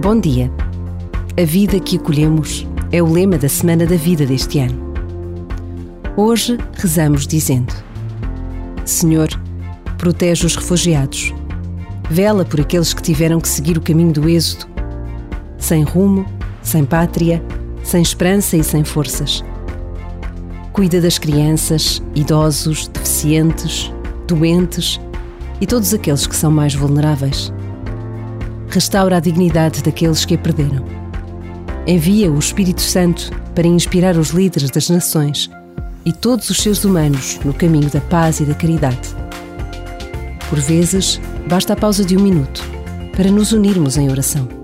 Bom dia. A vida que acolhemos é o lema da Semana da Vida deste ano. Hoje rezamos dizendo: Senhor, protege os refugiados. Vela por aqueles que tiveram que seguir o caminho do êxodo, sem rumo, sem pátria, sem esperança e sem forças. Cuida das crianças, idosos, deficientes, doentes e todos aqueles que são mais vulneráveis. Restaura a dignidade daqueles que a perderam. Envia o Espírito Santo para inspirar os líderes das nações e todos os seres humanos no caminho da paz e da caridade. Por vezes, basta a pausa de um minuto para nos unirmos em oração.